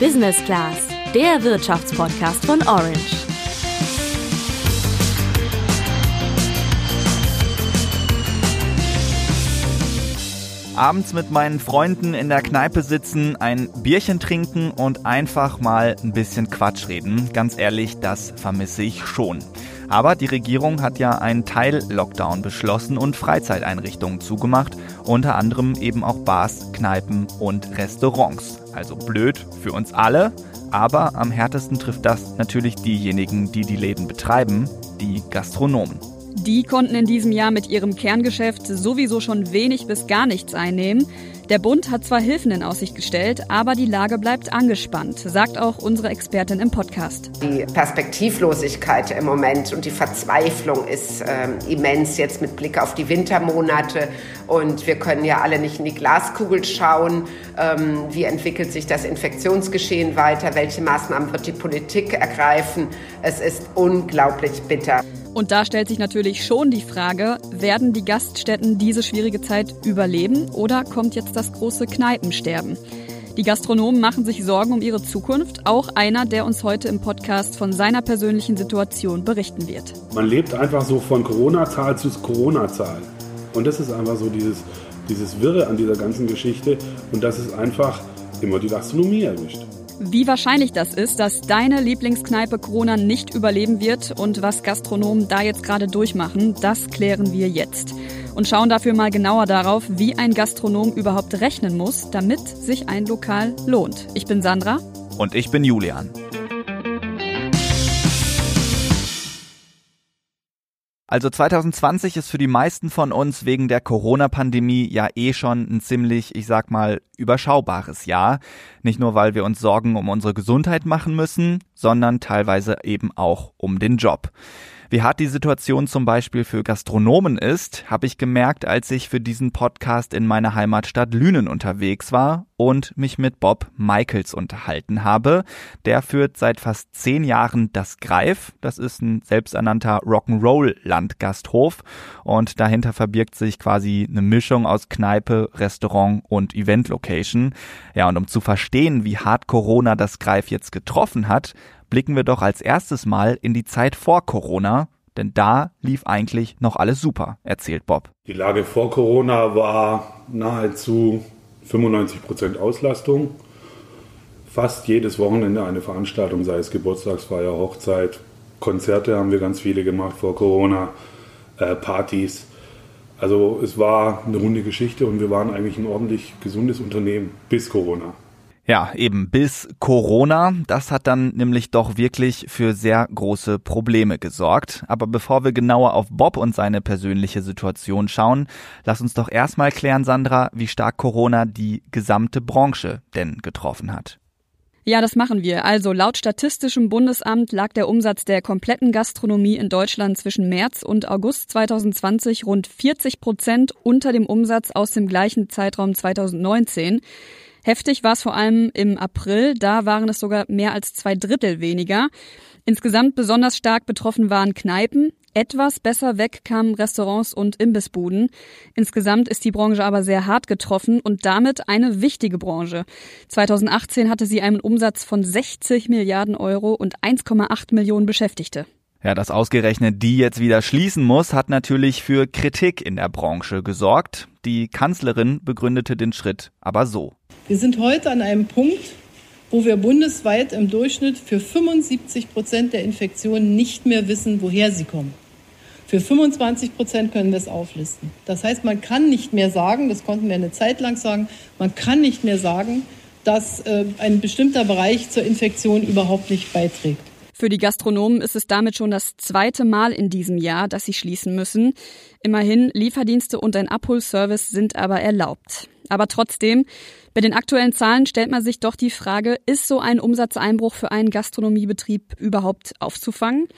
Business Class, der Wirtschaftspodcast von Orange. abends mit meinen Freunden in der Kneipe sitzen, ein Bierchen trinken und einfach mal ein bisschen Quatsch reden. Ganz ehrlich, das vermisse ich schon. Aber die Regierung hat ja einen Teil-Lockdown beschlossen und Freizeiteinrichtungen zugemacht, unter anderem eben auch Bars, Kneipen und Restaurants. Also blöd für uns alle, aber am härtesten trifft das natürlich diejenigen, die die Läden betreiben, die Gastronomen. Die konnten in diesem Jahr mit ihrem Kerngeschäft sowieso schon wenig bis gar nichts einnehmen. Der Bund hat zwar Hilfen in Aussicht gestellt, aber die Lage bleibt angespannt, sagt auch unsere Expertin im Podcast. Die Perspektivlosigkeit im Moment und die Verzweiflung ist äh, immens jetzt mit Blick auf die Wintermonate. Und wir können ja alle nicht in die Glaskugel schauen. Ähm, wie entwickelt sich das Infektionsgeschehen weiter? Welche Maßnahmen wird die Politik ergreifen? Es ist unglaublich bitter. Und da stellt sich natürlich schon die Frage, werden die Gaststätten diese schwierige Zeit überleben oder kommt jetzt das große Kneipensterben? Die Gastronomen machen sich Sorgen um ihre Zukunft. Auch einer, der uns heute im Podcast von seiner persönlichen Situation berichten wird. Man lebt einfach so von Corona-Zahl zu Corona-Zahl. Und das ist einfach so dieses, dieses Wirre an dieser ganzen Geschichte. Und das ist einfach immer die Gastronomie erwischt. Wie wahrscheinlich das ist, dass deine Lieblingskneipe Corona nicht überleben wird und was Gastronomen da jetzt gerade durchmachen, das klären wir jetzt. Und schauen dafür mal genauer darauf, wie ein Gastronom überhaupt rechnen muss, damit sich ein Lokal lohnt. Ich bin Sandra. Und ich bin Julian. Also 2020 ist für die meisten von uns wegen der Corona-Pandemie ja eh schon ein ziemlich, ich sag mal, überschaubares Jahr. Nicht nur, weil wir uns Sorgen um unsere Gesundheit machen müssen, sondern teilweise eben auch um den Job. Wie hart die Situation zum Beispiel für Gastronomen ist, habe ich gemerkt, als ich für diesen Podcast in meiner Heimatstadt Lünen unterwegs war und mich mit Bob Michaels unterhalten habe. Der führt seit fast zehn Jahren das Greif. Das ist ein selbsternannter Rock'n'Roll-Landgasthof und dahinter verbirgt sich quasi eine Mischung aus Kneipe, Restaurant und Event-Location. Ja, und um zu verstehen, wie hart Corona das Greif jetzt getroffen hat, blicken wir doch als erstes mal in die Zeit vor Corona, denn da lief eigentlich noch alles super, erzählt Bob. Die Lage vor Corona war nahezu 95 Prozent Auslastung. Fast jedes Wochenende eine Veranstaltung, sei es Geburtstagsfeier, Hochzeit, Konzerte haben wir ganz viele gemacht vor Corona, äh, Partys. Also es war eine runde Geschichte und wir waren eigentlich ein ordentlich gesundes Unternehmen bis Corona. Ja, eben bis Corona. Das hat dann nämlich doch wirklich für sehr große Probleme gesorgt. Aber bevor wir genauer auf Bob und seine persönliche Situation schauen, lass uns doch erstmal klären, Sandra, wie stark Corona die gesamte Branche denn getroffen hat. Ja, das machen wir. Also laut Statistischem Bundesamt lag der Umsatz der kompletten Gastronomie in Deutschland zwischen März und August 2020 rund 40 Prozent unter dem Umsatz aus dem gleichen Zeitraum 2019. Heftig war es vor allem im April, da waren es sogar mehr als zwei Drittel weniger. Insgesamt besonders stark betroffen waren Kneipen, etwas besser weg kamen Restaurants und Imbissbuden. Insgesamt ist die Branche aber sehr hart getroffen und damit eine wichtige Branche. 2018 hatte sie einen Umsatz von 60 Milliarden Euro und 1,8 Millionen Beschäftigte. Ja, dass ausgerechnet die jetzt wieder schließen muss, hat natürlich für Kritik in der Branche gesorgt. Die Kanzlerin begründete den Schritt aber so. Wir sind heute an einem Punkt, wo wir bundesweit im Durchschnitt für 75 Prozent der Infektionen nicht mehr wissen, woher sie kommen. Für 25 Prozent können wir es auflisten. Das heißt, man kann nicht mehr sagen, das konnten wir eine Zeit lang sagen, man kann nicht mehr sagen, dass äh, ein bestimmter Bereich zur Infektion überhaupt nicht beiträgt. Für die Gastronomen ist es damit schon das zweite Mal in diesem Jahr, dass sie schließen müssen. Immerhin, Lieferdienste und ein Abholservice sind aber erlaubt. Aber trotzdem, bei den aktuellen Zahlen stellt man sich doch die Frage, ist so ein Umsatzeinbruch für einen Gastronomiebetrieb überhaupt aufzufangen?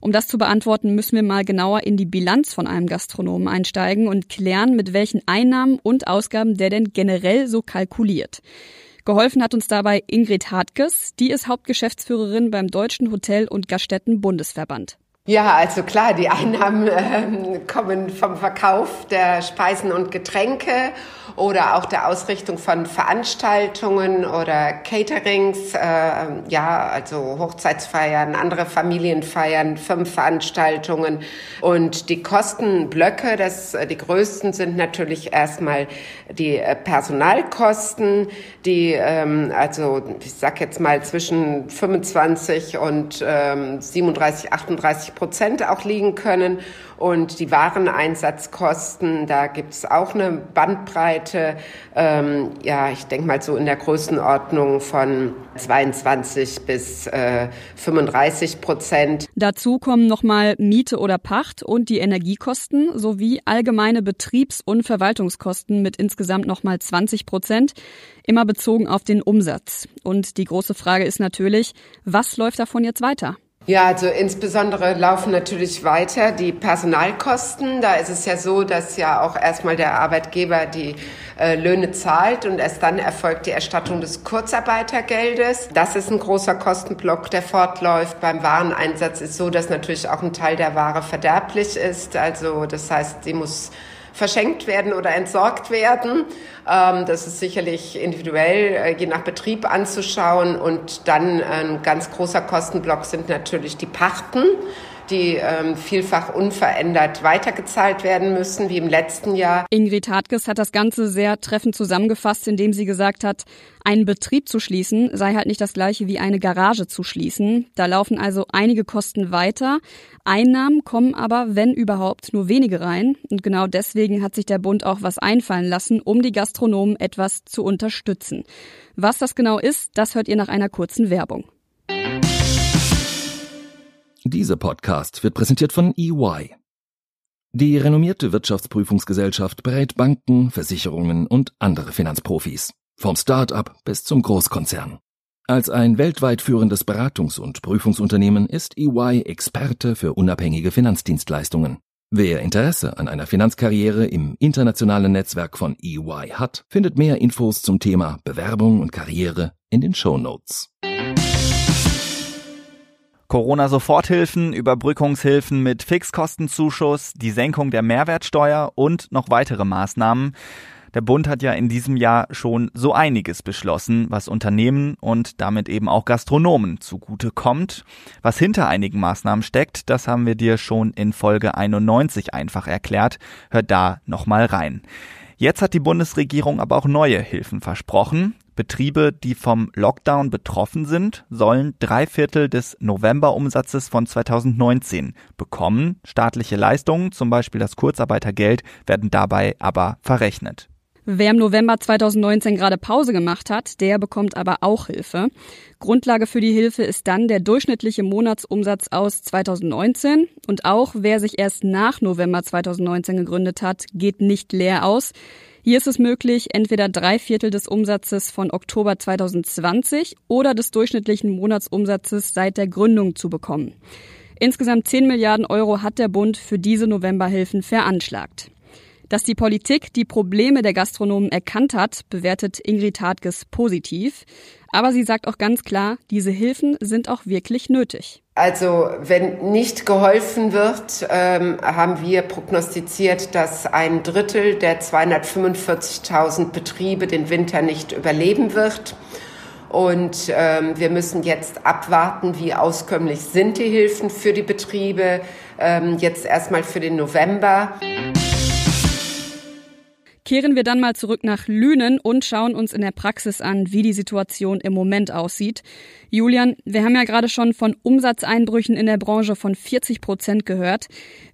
Um das zu beantworten, müssen wir mal genauer in die Bilanz von einem Gastronomen einsteigen und klären, mit welchen Einnahmen und Ausgaben der denn generell so kalkuliert. Geholfen hat uns dabei Ingrid Hartges, die ist Hauptgeschäftsführerin beim Deutschen Hotel- und Gaststätten-Bundesverband. Ja, also klar, die Einnahmen äh, kommen vom Verkauf der Speisen und Getränke oder auch der Ausrichtung von Veranstaltungen oder Caterings, äh, ja, also Hochzeitsfeiern, andere Familienfeiern, Firmenveranstaltungen. Und die Kostenblöcke, das äh, die größten sind natürlich erstmal die äh, Personalkosten, die ähm, also ich sag jetzt mal zwischen 25 und ähm, 37, 38 Prozent auch liegen können. Und die Wareneinsatzkosten, da gibt's auch eine Bandbreite, ähm, ja, ich denke mal so in der Größenordnung von 22 bis äh, 35 Prozent. Dazu kommen nochmal Miete oder Pacht und die Energiekosten sowie allgemeine Betriebs- und Verwaltungskosten mit insgesamt nochmal 20 Prozent, immer bezogen auf den Umsatz. Und die große Frage ist natürlich, was läuft davon jetzt weiter? Ja, also insbesondere laufen natürlich weiter die Personalkosten. Da ist es ja so, dass ja auch erstmal der Arbeitgeber die äh, Löhne zahlt und erst dann erfolgt die Erstattung des Kurzarbeitergeldes. Das ist ein großer Kostenblock, der fortläuft. Beim Wareneinsatz ist so, dass natürlich auch ein Teil der Ware verderblich ist. Also das heißt, sie muss verschenkt werden oder entsorgt werden. Ähm, das ist sicherlich individuell äh, je nach Betrieb anzuschauen. Und dann ein ganz großer Kostenblock sind natürlich die Pachten die ähm, vielfach unverändert weitergezahlt werden müssen, wie im letzten Jahr. Ingrid Hartges hat das Ganze sehr treffend zusammengefasst, indem sie gesagt hat, einen Betrieb zu schließen sei halt nicht das gleiche wie eine Garage zu schließen. Da laufen also einige Kosten weiter. Einnahmen kommen aber, wenn überhaupt, nur wenige rein. Und genau deswegen hat sich der Bund auch was einfallen lassen, um die Gastronomen etwas zu unterstützen. Was das genau ist, das hört ihr nach einer kurzen Werbung. Dieser Podcast wird präsentiert von EY. Die renommierte Wirtschaftsprüfungsgesellschaft berät Banken, Versicherungen und andere Finanzprofis. Vom Start-up bis zum Großkonzern. Als ein weltweit führendes Beratungs- und Prüfungsunternehmen ist EY Experte für unabhängige Finanzdienstleistungen. Wer Interesse an einer Finanzkarriere im internationalen Netzwerk von EY hat, findet mehr Infos zum Thema Bewerbung und Karriere in den Show. Corona-Soforthilfen, Überbrückungshilfen mit Fixkostenzuschuss, die Senkung der Mehrwertsteuer und noch weitere Maßnahmen. Der Bund hat ja in diesem Jahr schon so einiges beschlossen, was Unternehmen und damit eben auch Gastronomen zugute kommt. Was hinter einigen Maßnahmen steckt, das haben wir dir schon in Folge 91 einfach erklärt. Hör da nochmal rein. Jetzt hat die Bundesregierung aber auch neue Hilfen versprochen. Betriebe, die vom Lockdown betroffen sind, sollen drei Viertel des Novemberumsatzes von 2019 bekommen. Staatliche Leistungen, zum Beispiel das Kurzarbeitergeld, werden dabei aber verrechnet. Wer im November 2019 gerade Pause gemacht hat, der bekommt aber auch Hilfe. Grundlage für die Hilfe ist dann der durchschnittliche Monatsumsatz aus 2019. Und auch wer sich erst nach November 2019 gegründet hat, geht nicht leer aus. Hier ist es möglich, entweder drei Viertel des Umsatzes von Oktober 2020 oder des durchschnittlichen Monatsumsatzes seit der Gründung zu bekommen. Insgesamt 10 Milliarden Euro hat der Bund für diese Novemberhilfen veranschlagt. Dass die Politik die Probleme der Gastronomen erkannt hat, bewertet Ingrid Hartges positiv. Aber sie sagt auch ganz klar, diese Hilfen sind auch wirklich nötig. Also wenn nicht geholfen wird, ähm, haben wir prognostiziert, dass ein Drittel der 245.000 Betriebe den Winter nicht überleben wird. Und ähm, wir müssen jetzt abwarten, wie auskömmlich sind die Hilfen für die Betriebe. Ähm, jetzt erstmal für den November. Kehren wir dann mal zurück nach Lünen und schauen uns in der Praxis an, wie die Situation im Moment aussieht. Julian, wir haben ja gerade schon von Umsatzeinbrüchen in der Branche von 40 Prozent gehört.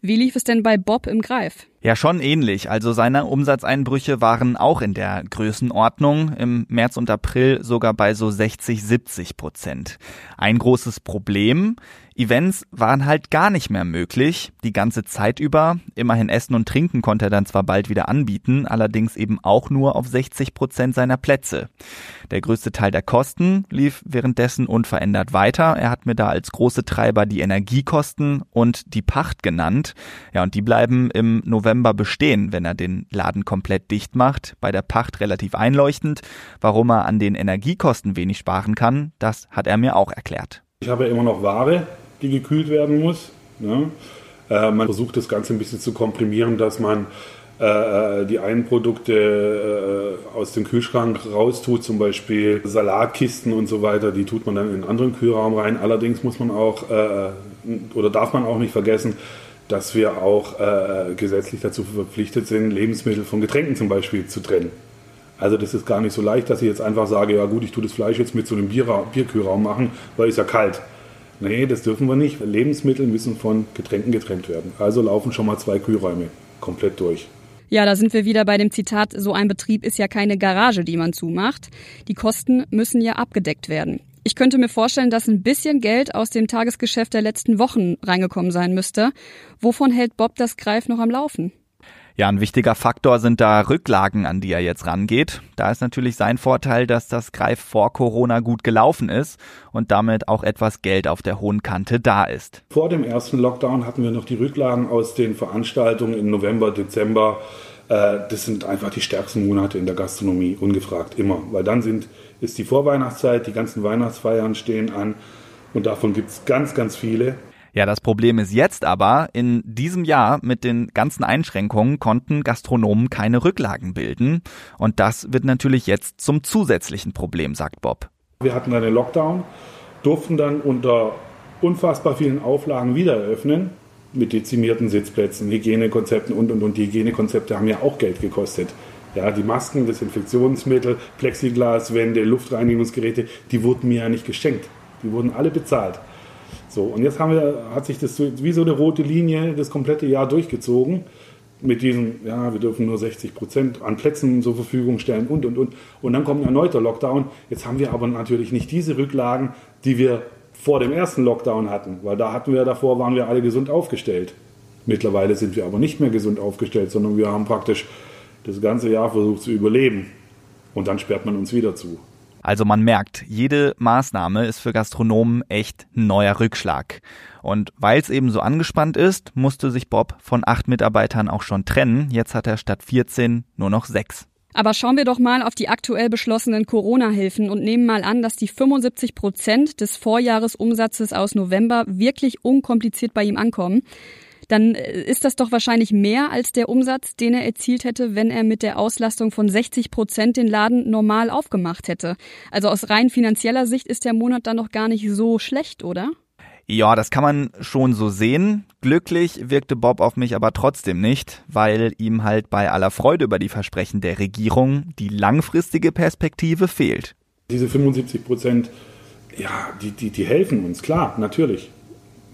Wie lief es denn bei Bob im Greif? Ja, schon ähnlich. Also seine Umsatzeinbrüche waren auch in der Größenordnung. Im März und April sogar bei so 60, 70 Prozent. Ein großes Problem. Events waren halt gar nicht mehr möglich, die ganze Zeit über. Immerhin Essen und Trinken konnte er dann zwar bald wieder anbieten, allerdings eben auch nur auf 60 Prozent seiner Plätze. Der größte Teil der Kosten lief währenddessen unverändert weiter. Er hat mir da als große Treiber die Energiekosten und die Pacht genannt. Ja, und die bleiben im November bestehen, wenn er den Laden komplett dicht macht. Bei der Pacht relativ einleuchtend. Warum er an den Energiekosten wenig sparen kann, das hat er mir auch erklärt. Ich habe immer noch Ware, die gekühlt werden muss. Ne? Äh, man versucht das Ganze ein bisschen zu komprimieren, dass man äh, die einen Produkte äh, aus dem Kühlschrank raustut, zum Beispiel Salatkisten und so weiter, die tut man dann in einen anderen Kühlraum rein. Allerdings muss man auch äh, oder darf man auch nicht vergessen, dass wir auch äh, gesetzlich dazu verpflichtet sind, Lebensmittel von Getränken zum Beispiel zu trennen. Also das ist gar nicht so leicht, dass ich jetzt einfach sage, ja gut, ich tue das Fleisch jetzt mit so einem Bier, Bierkühlraum machen, weil es ja kalt. Nee, das dürfen wir nicht. Lebensmittel müssen von Getränken getrennt werden. Also laufen schon mal zwei Kühlräume komplett durch. Ja, da sind wir wieder bei dem Zitat, so ein Betrieb ist ja keine Garage, die man zumacht. Die Kosten müssen ja abgedeckt werden. Ich könnte mir vorstellen, dass ein bisschen Geld aus dem Tagesgeschäft der letzten Wochen reingekommen sein müsste. Wovon hält Bob das Greif noch am Laufen? Ja, ein wichtiger Faktor sind da Rücklagen, an die er jetzt rangeht. Da ist natürlich sein Vorteil, dass das Greif vor Corona gut gelaufen ist und damit auch etwas Geld auf der hohen Kante da ist. Vor dem ersten Lockdown hatten wir noch die Rücklagen aus den Veranstaltungen im November, Dezember. Äh, das sind einfach die stärksten Monate in der Gastronomie, ungefragt immer. Weil dann sind, ist die Vorweihnachtszeit, die ganzen Weihnachtsfeiern stehen an und davon gibt es ganz, ganz viele. Ja, das Problem ist jetzt aber, in diesem Jahr mit den ganzen Einschränkungen konnten Gastronomen keine Rücklagen bilden. Und das wird natürlich jetzt zum zusätzlichen Problem, sagt Bob. Wir hatten einen Lockdown, durften dann unter unfassbar vielen Auflagen wieder eröffnen mit dezimierten Sitzplätzen, Hygienekonzepten und und und. Die Hygienekonzepte haben ja auch Geld gekostet. Ja, die Masken, Desinfektionsmittel, Plexiglaswände, Luftreinigungsgeräte, die wurden mir ja nicht geschenkt. Die wurden alle bezahlt. So, und jetzt haben wir, hat sich das wie so eine rote Linie das komplette Jahr durchgezogen. Mit diesen, ja, wir dürfen nur 60 Prozent an Plätzen zur Verfügung stellen und, und, und. Und dann kommt ein erneuter Lockdown. Jetzt haben wir aber natürlich nicht diese Rücklagen, die wir vor dem ersten Lockdown hatten, weil da hatten wir davor, waren wir alle gesund aufgestellt. Mittlerweile sind wir aber nicht mehr gesund aufgestellt, sondern wir haben praktisch das ganze Jahr versucht zu überleben. Und dann sperrt man uns wieder zu. Also man merkt, jede Maßnahme ist für Gastronomen echt ein neuer Rückschlag. Und weil es eben so angespannt ist, musste sich Bob von acht Mitarbeitern auch schon trennen. Jetzt hat er statt 14 nur noch sechs. Aber schauen wir doch mal auf die aktuell beschlossenen Corona-Hilfen und nehmen mal an, dass die 75 Prozent des Vorjahresumsatzes aus November wirklich unkompliziert bei ihm ankommen dann äh, ist das doch wahrscheinlich mehr als der Umsatz, den er erzielt hätte, wenn er mit der Auslastung von 60 Prozent den Laden normal aufgemacht hätte. Also aus rein finanzieller Sicht ist der Monat dann noch gar nicht so schlecht, oder? Ja, das kann man schon so sehen. Glücklich wirkte Bob auf mich aber trotzdem nicht, weil ihm halt bei aller Freude über die Versprechen der Regierung die langfristige Perspektive fehlt. Diese 75 Prozent, ja, die, die, die helfen uns, klar, natürlich.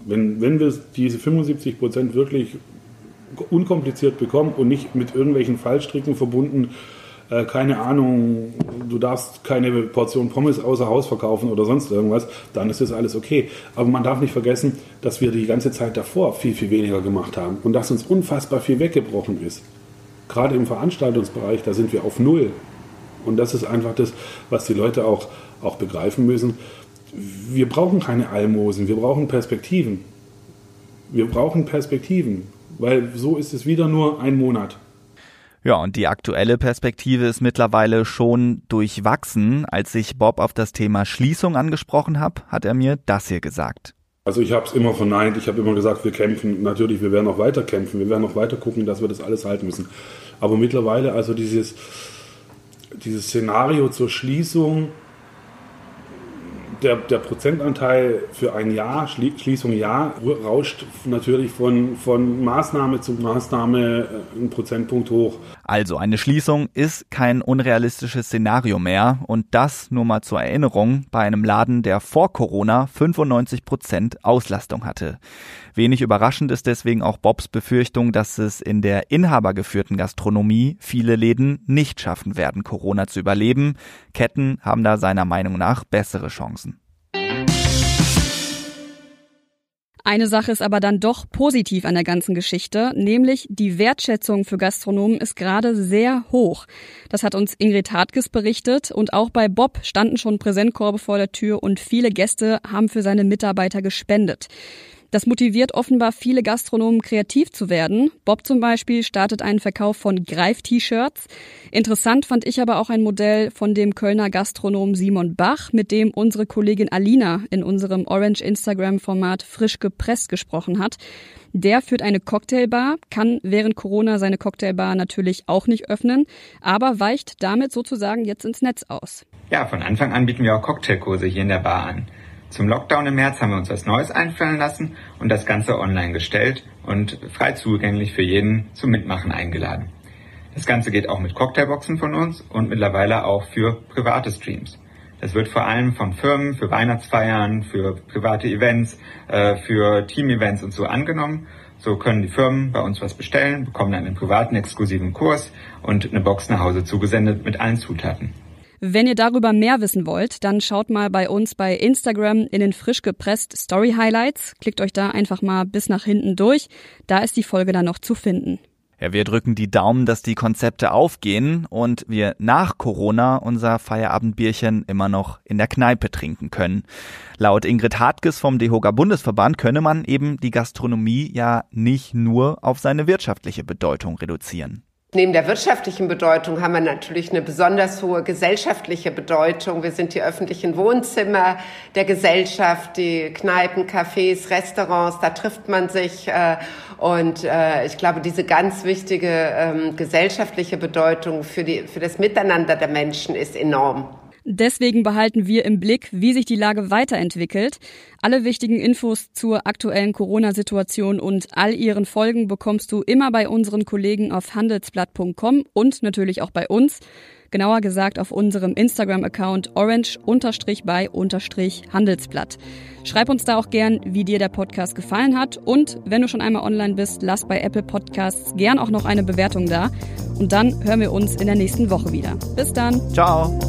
Wenn, wenn wir diese 75 Prozent wirklich unkompliziert bekommen und nicht mit irgendwelchen Fallstricken verbunden, äh, keine Ahnung, du darfst keine Portion Pommes außer Haus verkaufen oder sonst irgendwas, dann ist das alles okay. Aber man darf nicht vergessen, dass wir die ganze Zeit davor viel, viel weniger gemacht haben und dass uns unfassbar viel weggebrochen ist. Gerade im Veranstaltungsbereich, da sind wir auf Null. Und das ist einfach das, was die Leute auch, auch begreifen müssen wir brauchen keine Almosen, wir brauchen Perspektiven. Wir brauchen Perspektiven, weil so ist es wieder nur ein Monat. Ja, und die aktuelle Perspektive ist mittlerweile schon durchwachsen. Als ich Bob auf das Thema Schließung angesprochen habe, hat er mir das hier gesagt. Also ich habe es immer verneint, ich habe immer gesagt, wir kämpfen, natürlich, wir werden noch weiter kämpfen, wir werden noch weiter gucken, dass wir das alles halten müssen. Aber mittlerweile, also dieses, dieses Szenario zur Schließung, der, der Prozentanteil für ein Jahr, Schließung Jahr, rauscht natürlich von, von Maßnahme zu Maßnahme äh, einen Prozentpunkt hoch. Also eine Schließung ist kein unrealistisches Szenario mehr und das nur mal zur Erinnerung bei einem Laden, der vor Corona 95 Prozent Auslastung hatte. Wenig überraschend ist deswegen auch Bobs Befürchtung, dass es in der inhabergeführten Gastronomie viele Läden nicht schaffen werden, Corona zu überleben. Ketten haben da seiner Meinung nach bessere Chancen. Eine Sache ist aber dann doch positiv an der ganzen Geschichte, nämlich die Wertschätzung für Gastronomen ist gerade sehr hoch. Das hat uns Ingrid Hartges berichtet und auch bei Bob standen schon Präsentkorbe vor der Tür und viele Gäste haben für seine Mitarbeiter gespendet. Das motiviert offenbar viele Gastronomen kreativ zu werden. Bob zum Beispiel startet einen Verkauf von Greif-T-Shirts. Interessant fand ich aber auch ein Modell von dem Kölner Gastronom Simon Bach, mit dem unsere Kollegin Alina in unserem Orange Instagram-Format frisch gepresst gesprochen hat. Der führt eine Cocktailbar, kann während Corona seine Cocktailbar natürlich auch nicht öffnen, aber weicht damit sozusagen jetzt ins Netz aus. Ja, von Anfang an bieten wir auch Cocktailkurse hier in der Bar an. Zum Lockdown im März haben wir uns was Neues einfallen lassen und das Ganze online gestellt und frei zugänglich für jeden zum Mitmachen eingeladen. Das Ganze geht auch mit Cocktailboxen von uns und mittlerweile auch für private Streams. Das wird vor allem von Firmen für Weihnachtsfeiern, für private Events, äh, für Team-Events und so angenommen. So können die Firmen bei uns was bestellen, bekommen dann einen privaten exklusiven Kurs und eine Box nach Hause zugesendet mit allen Zutaten. Wenn ihr darüber mehr wissen wollt, dann schaut mal bei uns bei Instagram in den frisch gepresst Story Highlights. Klickt euch da einfach mal bis nach hinten durch. Da ist die Folge dann noch zu finden. Ja, wir drücken die Daumen, dass die Konzepte aufgehen und wir nach Corona unser Feierabendbierchen immer noch in der Kneipe trinken können. Laut Ingrid Hartges vom DEHOGA Bundesverband könne man eben die Gastronomie ja nicht nur auf seine wirtschaftliche Bedeutung reduzieren. Neben der wirtschaftlichen Bedeutung haben wir natürlich eine besonders hohe gesellschaftliche Bedeutung. Wir sind die öffentlichen Wohnzimmer der Gesellschaft, die Kneipen, Cafés, Restaurants, da trifft man sich. Äh, und äh, ich glaube, diese ganz wichtige ähm, gesellschaftliche Bedeutung für, die, für das Miteinander der Menschen ist enorm. Deswegen behalten wir im Blick, wie sich die Lage weiterentwickelt. Alle wichtigen Infos zur aktuellen Corona-Situation und all ihren Folgen bekommst du immer bei unseren Kollegen auf handelsblatt.com und natürlich auch bei uns. Genauer gesagt auf unserem Instagram-Account orange-by-handelsblatt. Schreib uns da auch gern, wie dir der Podcast gefallen hat. Und wenn du schon einmal online bist, lass bei Apple Podcasts gern auch noch eine Bewertung da. Und dann hören wir uns in der nächsten Woche wieder. Bis dann. Ciao.